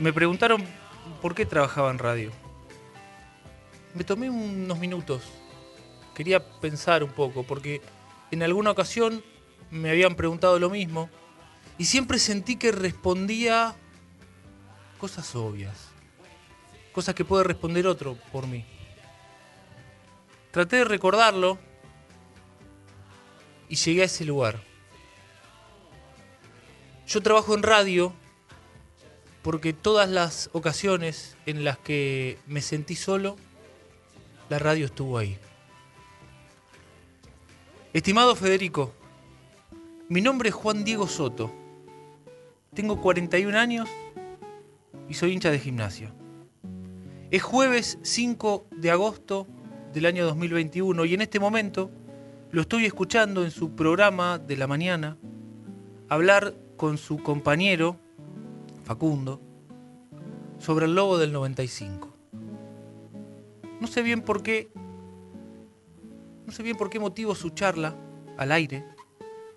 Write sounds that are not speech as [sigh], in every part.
Me preguntaron por qué trabajaba en radio. Me tomé unos minutos, quería pensar un poco, porque en alguna ocasión me habían preguntado lo mismo y siempre sentí que respondía cosas obvias, cosas que puede responder otro por mí. Traté de recordarlo y llegué a ese lugar. Yo trabajo en radio porque todas las ocasiones en las que me sentí solo, la radio estuvo ahí. Estimado Federico, mi nombre es Juan Diego Soto. Tengo 41 años y soy hincha de gimnasia. Es jueves 5 de agosto del año 2021 y en este momento lo estoy escuchando en su programa de la mañana hablar con su compañero, Facundo, sobre el lobo del 95. No sé bien por qué, no sé bien por qué motivo su charla al aire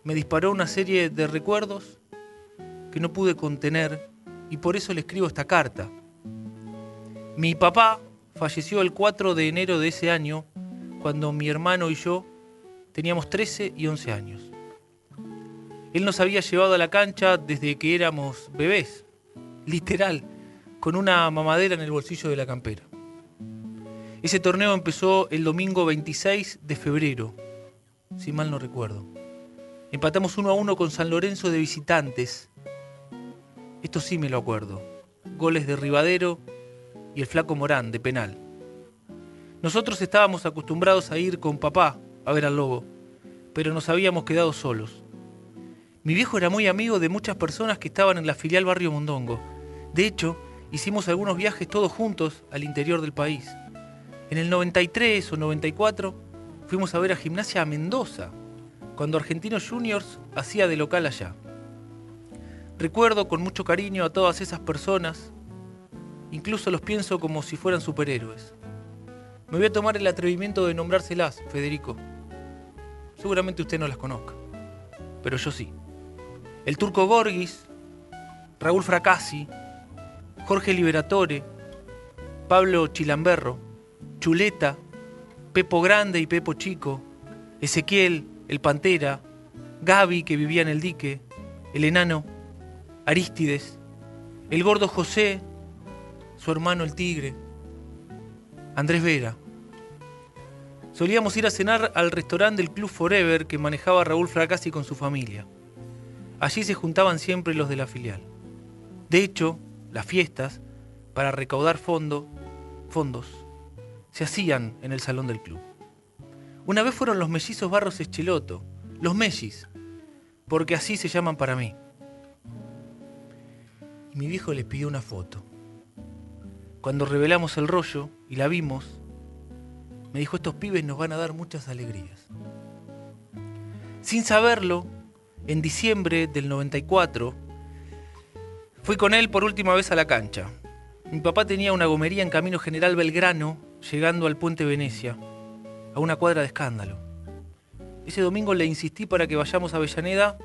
me disparó una serie de recuerdos que no pude contener y por eso le escribo esta carta. Mi papá falleció el 4 de enero de ese año cuando mi hermano y yo teníamos 13 y 11 años. Él nos había llevado a la cancha desde que éramos bebés, literal, con una mamadera en el bolsillo de la campera. Ese torneo empezó el domingo 26 de febrero, si mal no recuerdo. Empatamos uno a uno con San Lorenzo de visitantes. Esto sí me lo acuerdo. Goles de Ribadero y el flaco Morán de penal. Nosotros estábamos acostumbrados a ir con papá a ver al lobo, pero nos habíamos quedado solos. Mi viejo era muy amigo de muchas personas que estaban en la filial Barrio Mondongo. De hecho, hicimos algunos viajes todos juntos al interior del país. En el 93 o 94 fuimos a ver a Gimnasia a Mendoza, cuando Argentinos Juniors hacía de local allá. Recuerdo con mucho cariño a todas esas personas, incluso los pienso como si fueran superhéroes. Me voy a tomar el atrevimiento de nombrárselas, Federico. Seguramente usted no las conozca, pero yo sí el turco Gorgis, Raúl Fracassi, Jorge Liberatore, Pablo Chilamberro, Chuleta, Pepo Grande y Pepo Chico, Ezequiel, el Pantera, Gaby que vivía en el dique, el enano, Aristides, el gordo José, su hermano el tigre, Andrés Vera. Solíamos ir a cenar al restaurante del Club Forever que manejaba Raúl Fracassi con su familia. Allí se juntaban siempre los de la filial. De hecho, las fiestas, para recaudar fondo, fondos, se hacían en el salón del club. Una vez fueron los mellizos Barros Echeloto, los Mellis, porque así se llaman para mí. Y mi viejo les pidió una foto. Cuando revelamos el rollo y la vimos, me dijo, estos pibes nos van a dar muchas alegrías. Sin saberlo, en diciembre del 94, fui con él por última vez a la cancha. Mi papá tenía una gomería en Camino General Belgrano, llegando al puente Venecia, a una cuadra de escándalo. Ese domingo le insistí para que vayamos a Avellaneda,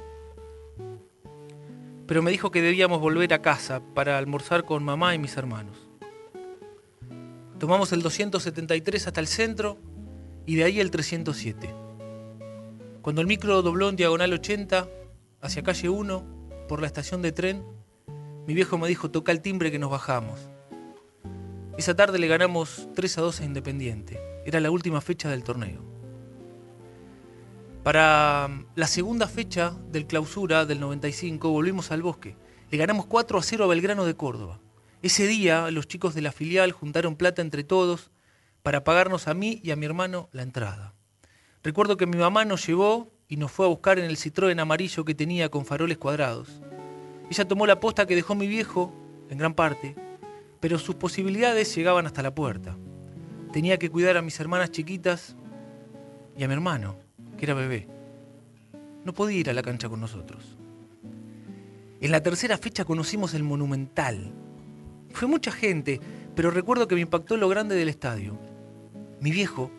pero me dijo que debíamos volver a casa para almorzar con mamá y mis hermanos. Tomamos el 273 hasta el centro y de ahí el 307. Cuando el micro dobló en diagonal 80 hacia calle 1 por la estación de tren, mi viejo me dijo toca el timbre que nos bajamos. Esa tarde le ganamos 3 a 2 a Independiente. Era la última fecha del torneo. Para la segunda fecha del clausura del 95 volvimos al bosque. Le ganamos 4 a 0 a Belgrano de Córdoba. Ese día los chicos de la filial juntaron plata entre todos para pagarnos a mí y a mi hermano la entrada. Recuerdo que mi mamá nos llevó y nos fue a buscar en el Citroën amarillo que tenía con faroles cuadrados. Ella tomó la posta que dejó mi viejo, en gran parte, pero sus posibilidades llegaban hasta la puerta. Tenía que cuidar a mis hermanas chiquitas y a mi hermano, que era bebé. No podía ir a la cancha con nosotros. En la tercera fecha conocimos el Monumental. Fue mucha gente, pero recuerdo que me impactó lo grande del estadio. Mi viejo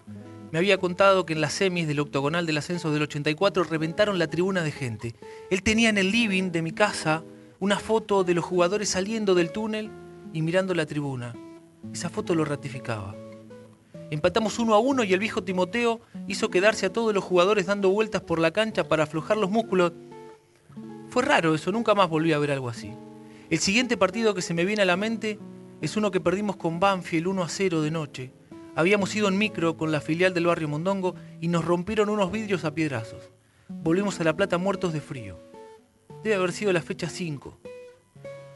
me había contado que en las semis del octogonal del ascenso del 84 reventaron la tribuna de gente. Él tenía en el living de mi casa una foto de los jugadores saliendo del túnel y mirando la tribuna. Esa foto lo ratificaba. Empatamos uno a uno y el viejo Timoteo hizo quedarse a todos los jugadores dando vueltas por la cancha para aflojar los músculos. Fue raro eso, nunca más volví a ver algo así. El siguiente partido que se me viene a la mente es uno que perdimos con Banfield 1 a 0 de noche. Habíamos ido en micro con la filial del barrio Mondongo y nos rompieron unos vidrios a piedrazos. Volvimos a La Plata muertos de frío. Debe haber sido la fecha 5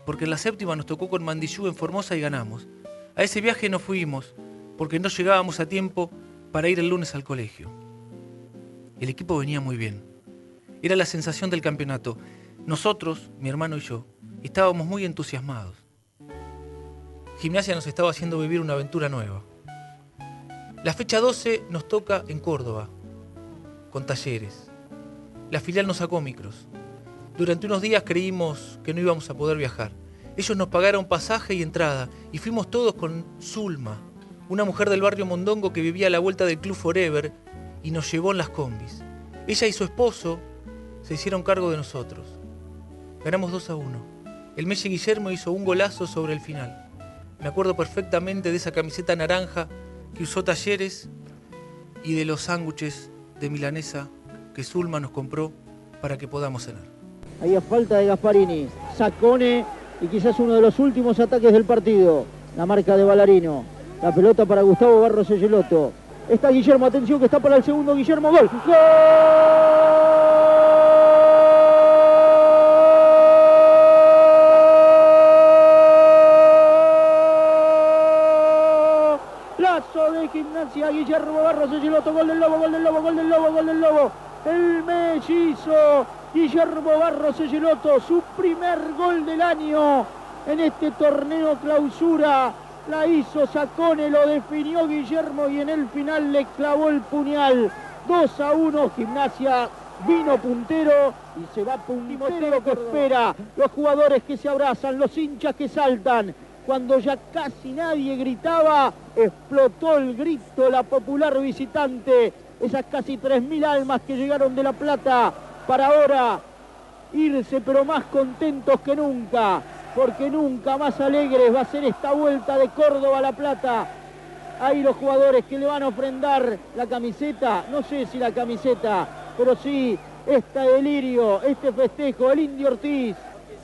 porque en la séptima nos tocó con Mandillú en Formosa y ganamos. A ese viaje no fuimos, porque no llegábamos a tiempo para ir el lunes al colegio. El equipo venía muy bien. Era la sensación del campeonato. Nosotros, mi hermano y yo, estábamos muy entusiasmados. Gimnasia nos estaba haciendo vivir una aventura nueva. La fecha 12 nos toca en Córdoba, con talleres. La filial nos sacó micros. Durante unos días creímos que no íbamos a poder viajar. Ellos nos pagaron pasaje y entrada y fuimos todos con Zulma, una mujer del barrio Mondongo que vivía a la vuelta del Club Forever y nos llevó en las combis. Ella y su esposo se hicieron cargo de nosotros. Ganamos 2 a 1. El Messi Guillermo hizo un golazo sobre el final. Me acuerdo perfectamente de esa camiseta naranja que usó Talleres y de los sándwiches de milanesa que Zulma nos compró para que podamos cenar. Ahí a falta de Gasparini. Sacone y quizás uno de los últimos ataques del partido. La marca de Ballarino. La pelota para Gustavo Barros Egeloto. Está Guillermo, atención que está para el segundo Guillermo. Gol. ¡Gol! Gimnasia, Guillermo Barros Egeloto. Gol del Lobo, gol del Lobo, gol del Lobo, gol del Lobo. El mellizo Guillermo Barros Egeloto, su primer gol del año en este torneo clausura. La hizo Sacone, lo definió Guillermo y en el final le clavó el puñal. 2 a 1, gimnasia vino puntero y se va puntero que espera. Los jugadores que se abrazan, los hinchas que saltan. Cuando ya casi nadie gritaba, explotó el grito la popular visitante. Esas casi 3.000 almas que llegaron de La Plata para ahora irse pero más contentos que nunca, porque nunca más alegres va a ser esta vuelta de Córdoba a La Plata. Hay los jugadores que le van a ofrendar la camiseta, no sé si la camiseta, pero sí este delirio, este festejo, el Indio Ortiz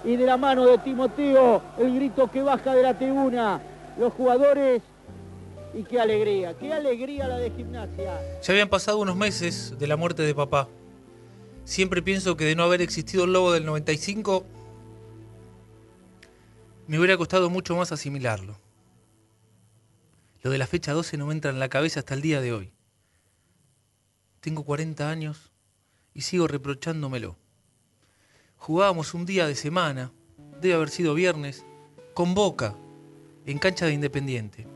y de la mano de Timoteo, el grito que baja de la tribuna, los jugadores y qué alegría, qué alegría la de gimnasia. Ya habían pasado unos meses de la muerte de papá. Siempre pienso que de no haber existido el lobo del 95, me hubiera costado mucho más asimilarlo. Lo de la fecha 12 no me entra en la cabeza hasta el día de hoy. Tengo 40 años y sigo reprochándomelo. Jugábamos un día de semana, debe haber sido viernes, con Boca, en cancha de Independiente.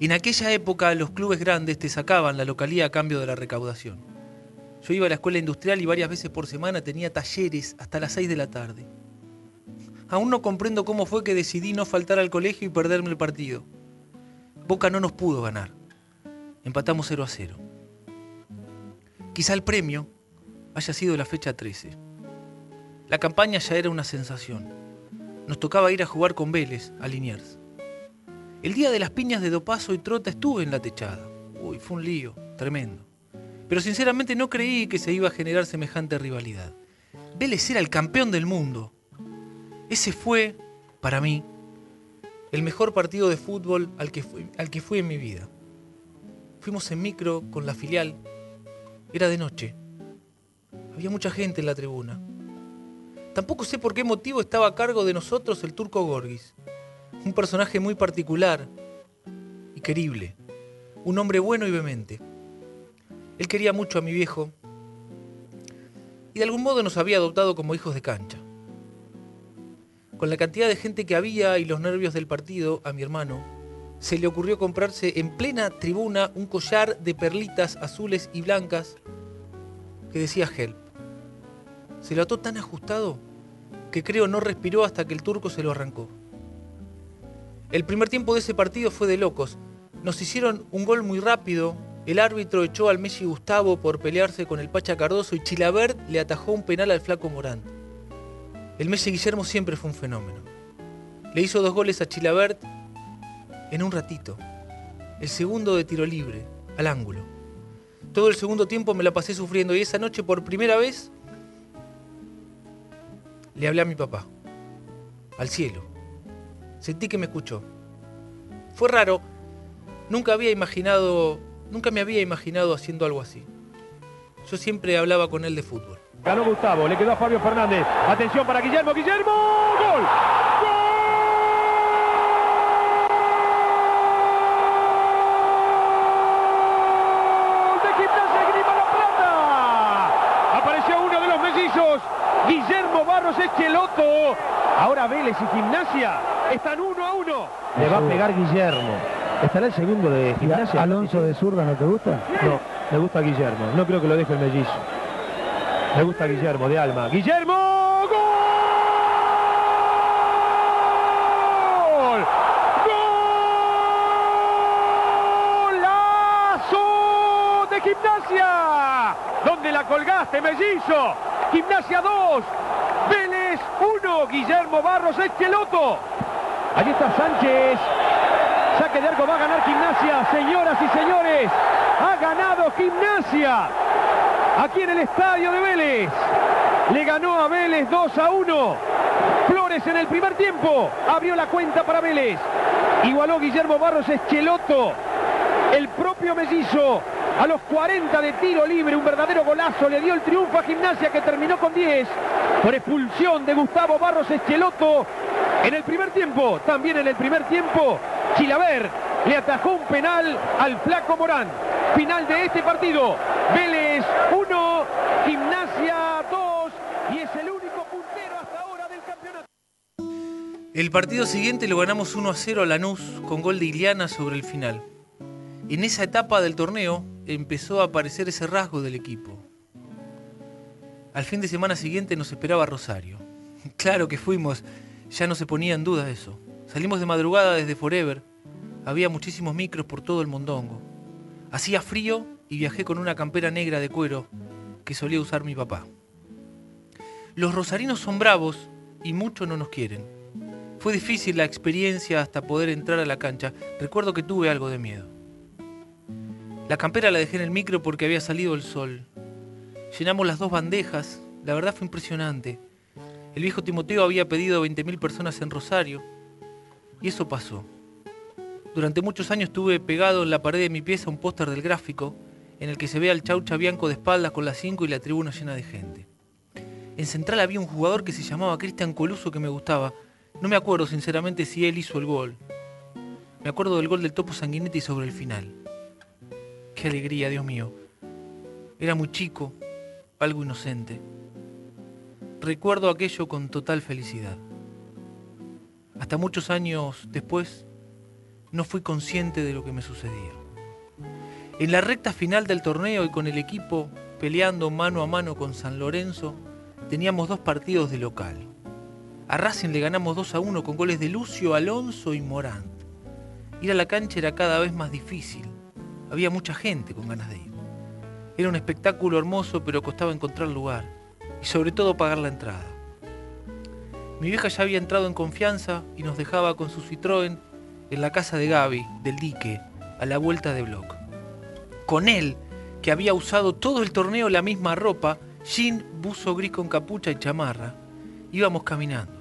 En aquella época los clubes grandes te sacaban la localía a cambio de la recaudación. Yo iba a la escuela industrial y varias veces por semana tenía talleres hasta las 6 de la tarde. Aún no comprendo cómo fue que decidí no faltar al colegio y perderme el partido. Boca no nos pudo ganar. Empatamos 0 a 0. Quizá el premio haya sido la fecha 13. La campaña ya era una sensación. Nos tocaba ir a jugar con Vélez, a Liniers. El día de las piñas de Dopazo y Trota estuve en la techada. Uy, fue un lío, tremendo. Pero sinceramente no creí que se iba a generar semejante rivalidad. Vélez era el campeón del mundo. Ese fue, para mí, el mejor partido de fútbol al que, fui, al que fui en mi vida. Fuimos en micro con la filial. Era de noche. Había mucha gente en la tribuna. Tampoco sé por qué motivo estaba a cargo de nosotros el turco Gorgis. Un personaje muy particular y querible. Un hombre bueno y vehemente. Él quería mucho a mi viejo y de algún modo nos había adoptado como hijos de cancha. Con la cantidad de gente que había y los nervios del partido, a mi hermano se le ocurrió comprarse en plena tribuna un collar de perlitas azules y blancas que decía Help. Se lo ató tan ajustado que creo no respiró hasta que el turco se lo arrancó. El primer tiempo de ese partido fue de locos. Nos hicieron un gol muy rápido. El árbitro echó al Messi Gustavo por pelearse con el Pacha Cardoso y Chilabert le atajó un penal al flaco Morán. El Messi Guillermo siempre fue un fenómeno. Le hizo dos goles a Chilabert en un ratito. El segundo de tiro libre, al ángulo. Todo el segundo tiempo me la pasé sufriendo y esa noche por primera vez le hablé a mi papá, al cielo. Sentí que me escuchó. Fue raro. Nunca había imaginado, nunca me había imaginado haciendo algo así. Yo siempre hablaba con él de fútbol. Ganó Gustavo, le quedó a Fabio Fernández. Atención para Guillermo, Guillermo. ¡Gol! ¡Gol de Gimnasia Grima La Plata! Apareció uno de los mellizos, Barros Esqueloto. Ahora Vélez y Gimnasia están uno a uno. Le va a pegar Guillermo. ¿Estará el segundo de Gimnasia? Alonso de zurda no te gusta? No, le gusta Guillermo. No creo que lo deje el mellizo. Me gusta Guillermo, de alma. ¡Guillermo! ¡Gol! ¡Golazo de Gimnasia! ¿Dónde la colgaste, mellizo? Gimnasia 2, 1, Guillermo Barros Esqueloto. Allí está Sánchez. Saque de arco va a ganar Gimnasia, señoras y señores. Ha ganado Gimnasia aquí en el estadio de Vélez. Le ganó a Vélez 2 a 1. Flores en el primer tiempo. Abrió la cuenta para Vélez. Igualó Guillermo Barros Esqueloto. El propio mellizo a los 40 de tiro libre. Un verdadero golazo. Le dio el triunfo a Gimnasia que terminó con 10. Por expulsión de Gustavo Barros Esqueloto. En el primer tiempo, también en el primer tiempo, Chilaver le atajó un penal al flaco Morán. Final de este partido. Vélez 1, Gimnasia 2 y es el único puntero hasta ahora del campeonato. El partido siguiente lo ganamos 1 a 0 a Lanús con gol de Iliana sobre el final. En esa etapa del torneo empezó a aparecer ese rasgo del equipo. Al fin de semana siguiente nos esperaba Rosario. [laughs] Claro que fuimos, ya no se ponía en duda eso. Salimos de madrugada desde Forever, había muchísimos micros por todo el mondongo. Hacía frío y viajé con una campera negra de cuero que solía usar mi papá. Los rosarinos son bravos y mucho no nos quieren. Fue difícil la experiencia hasta poder entrar a la cancha. Recuerdo que tuve algo de miedo. La campera la dejé en el micro porque había salido el sol. Llenamos las dos bandejas. La verdad fue impresionante. El viejo Timoteo había pedido 20.000 personas en Rosario. Y eso pasó. Durante muchos años tuve pegado en la pared de mi pieza un póster del gráfico en el que se ve al Chaucha Bianco de espaldas con las 5 y la tribuna llena de gente. En Central había un jugador que se llamaba Cristian Coluso que me gustaba. No me acuerdo sinceramente si él hizo el gol. Me acuerdo del gol del Topo Sanguinetti sobre el final. Qué alegría, Dios mío. Era muy chico. Algo inocente. Recuerdo aquello con total felicidad. Hasta muchos años después, no fui consciente de lo que me sucedía. En la recta final del torneo y con el equipo peleando mano a mano con San Lorenzo, teníamos dos partidos de local. A Racing le ganamos 2 a 1 con goles de Lucio, Alonso y Morant. Ir a la cancha era cada vez más difícil. Había mucha gente con ganas de ir. Era un espectáculo hermoso, pero costaba encontrar lugar. Y sobre todo pagar la entrada. Mi vieja ya había entrado en confianza y nos dejaba con su Citroën en la casa de Gaby, del dique, a la vuelta de Block. Con él, que había usado todo el torneo la misma ropa, jean, buzo gris con capucha y chamarra, íbamos caminando.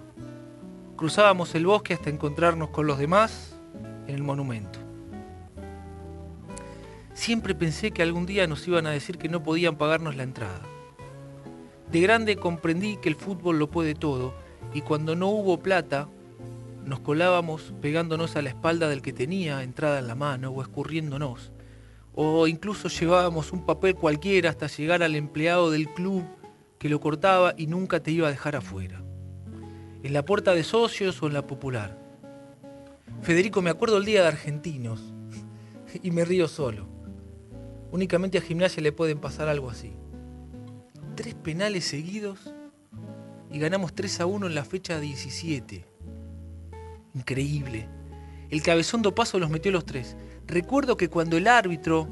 Cruzábamos el bosque hasta encontrarnos con los demás en el monumento. Siempre pensé que algún día nos iban a decir que no podían pagarnos la entrada. De grande comprendí que el fútbol lo puede todo y cuando no hubo plata, nos colábamos pegándonos a la espalda del que tenía entrada en la mano o escurriéndonos. O incluso llevábamos un papel cualquiera hasta llegar al empleado del club que lo cortaba y nunca te iba a dejar afuera. En la puerta de socios o en la popular. Federico, me acuerdo el día de argentinos [laughs] y me río solo. Únicamente a gimnasia le pueden pasar algo así. Tres penales seguidos y ganamos 3 a 1 en la fecha 17. Increíble. El cabezón do paso los metió los tres. Recuerdo que cuando el árbitro,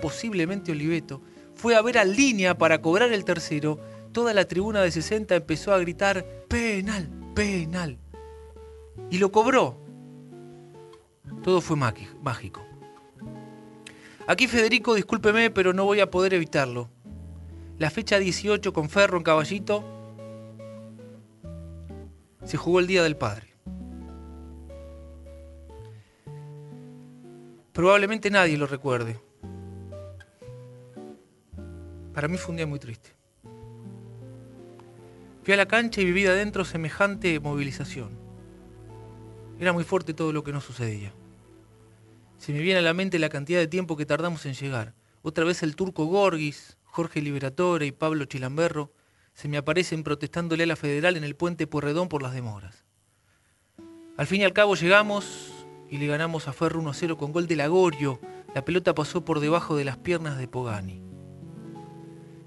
posiblemente Oliveto, fue a ver a línea para cobrar el tercero, toda la tribuna de 60 empezó a gritar penal, penal. Y lo cobró. Todo fue mágico. Aquí Federico, discúlpeme, pero no voy a poder evitarlo. La fecha 18 con Ferro en Caballito se jugó el Día del Padre. Probablemente nadie lo recuerde. Para mí fue un día muy triste. Fui a la cancha y viví adentro semejante movilización. Era muy fuerte todo lo que nos sucedía. Se me viene a la mente la cantidad de tiempo que tardamos en llegar. Otra vez el turco Gorgis, Jorge Liberatore y Pablo Chilamberro se me aparecen protestándole a la federal en el puente Porredón por las demoras. Al fin y al cabo llegamos y le ganamos a Ferro 1 0 con gol de Lagorio. La pelota pasó por debajo de las piernas de Pogani.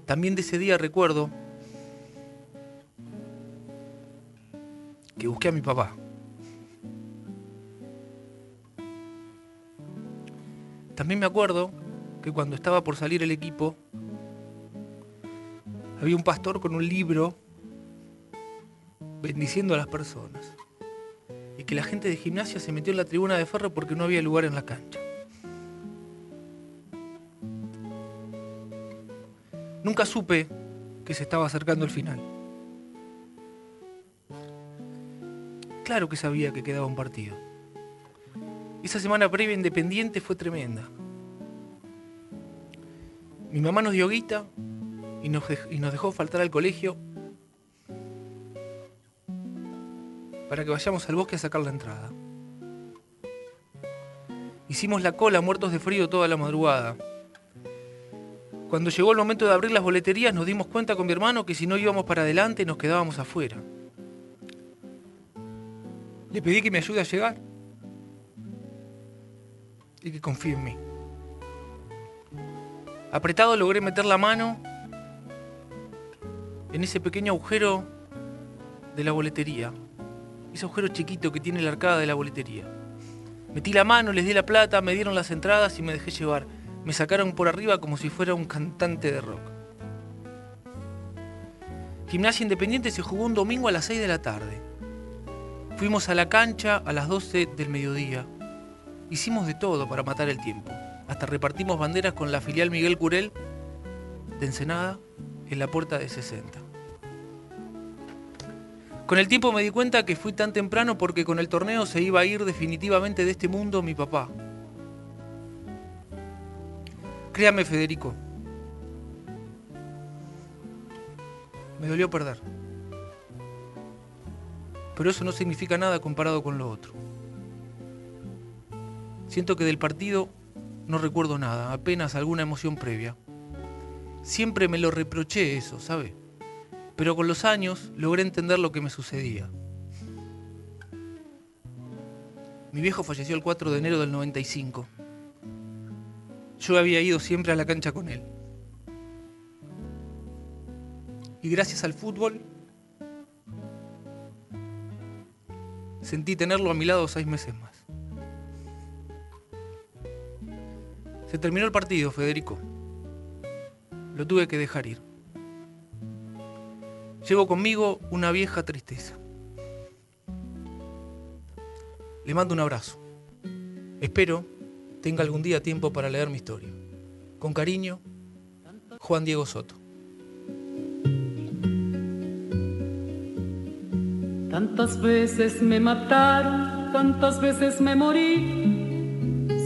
También de ese día recuerdo que busqué a mi papá. También me acuerdo que cuando estaba por salir el equipo, había un pastor con un libro bendiciendo a las personas. Y que la gente de gimnasia se metió en la tribuna de ferro porque no había lugar en la cancha. Nunca supe que se estaba acercando el final. Claro que sabía que quedaba un partido. Esa semana previa Independiente fue tremenda. Mi mamá nos dio guita y nos, dejó faltar al colegio para que vayamos al bosque a sacar la entrada. Hicimos la cola muertos de frío toda la madrugada. Cuando llegó el momento de abrir las boleterías nos dimos cuenta con mi hermano que si no íbamos para adelante nos quedábamos afuera. Le pedí que me ayude a llegar y que confíe en mí. Apretado logré meter la mano en ese pequeño agujero de la boletería. Ese agujero chiquito que tiene la arcada de la boletería. Metí la mano, les di la plata, me dieron las entradas y me dejé llevar. Me sacaron por arriba como si fuera un cantante de rock. Gimnasia Independiente se jugó un domingo a las 6 de la tarde. Fuimos a la cancha a las 12 del mediodía. Hicimos de todo para matar el tiempo. Hasta repartimos banderas con la filial Miguel Curel de Ensenada en la puerta de 60. Con el tiempo me di cuenta que fui tan temprano porque con el torneo se iba a ir definitivamente de este mundo mi papá. Créame, Federico. Me dolió perder. Pero eso no significa nada comparado con lo otro. Siento que del partido no recuerdo nada, apenas alguna emoción previa. Siempre me lo reproché eso, ¿sabe? Pero con los años logré entender lo que me sucedía. Mi viejo falleció el 4 de enero del 95. Yo había ido siempre a la cancha con él. Y gracias al fútbol sentí tenerlo a mi lado seis meses más. Se terminó el partido, Federico. Lo tuve que dejar ir. Llevo conmigo una vieja tristeza. Le mando un abrazo. Espero tenga algún día tiempo para leer mi historia. Con cariño, Juan Diego Soto. Tantas veces me mataron, tantas veces me morí.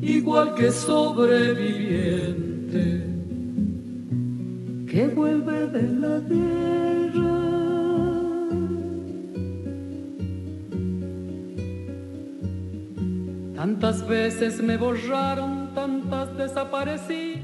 igual que sobreviviente que vuelve de la guerra. Tantas veces me borraron, tantas desaparecí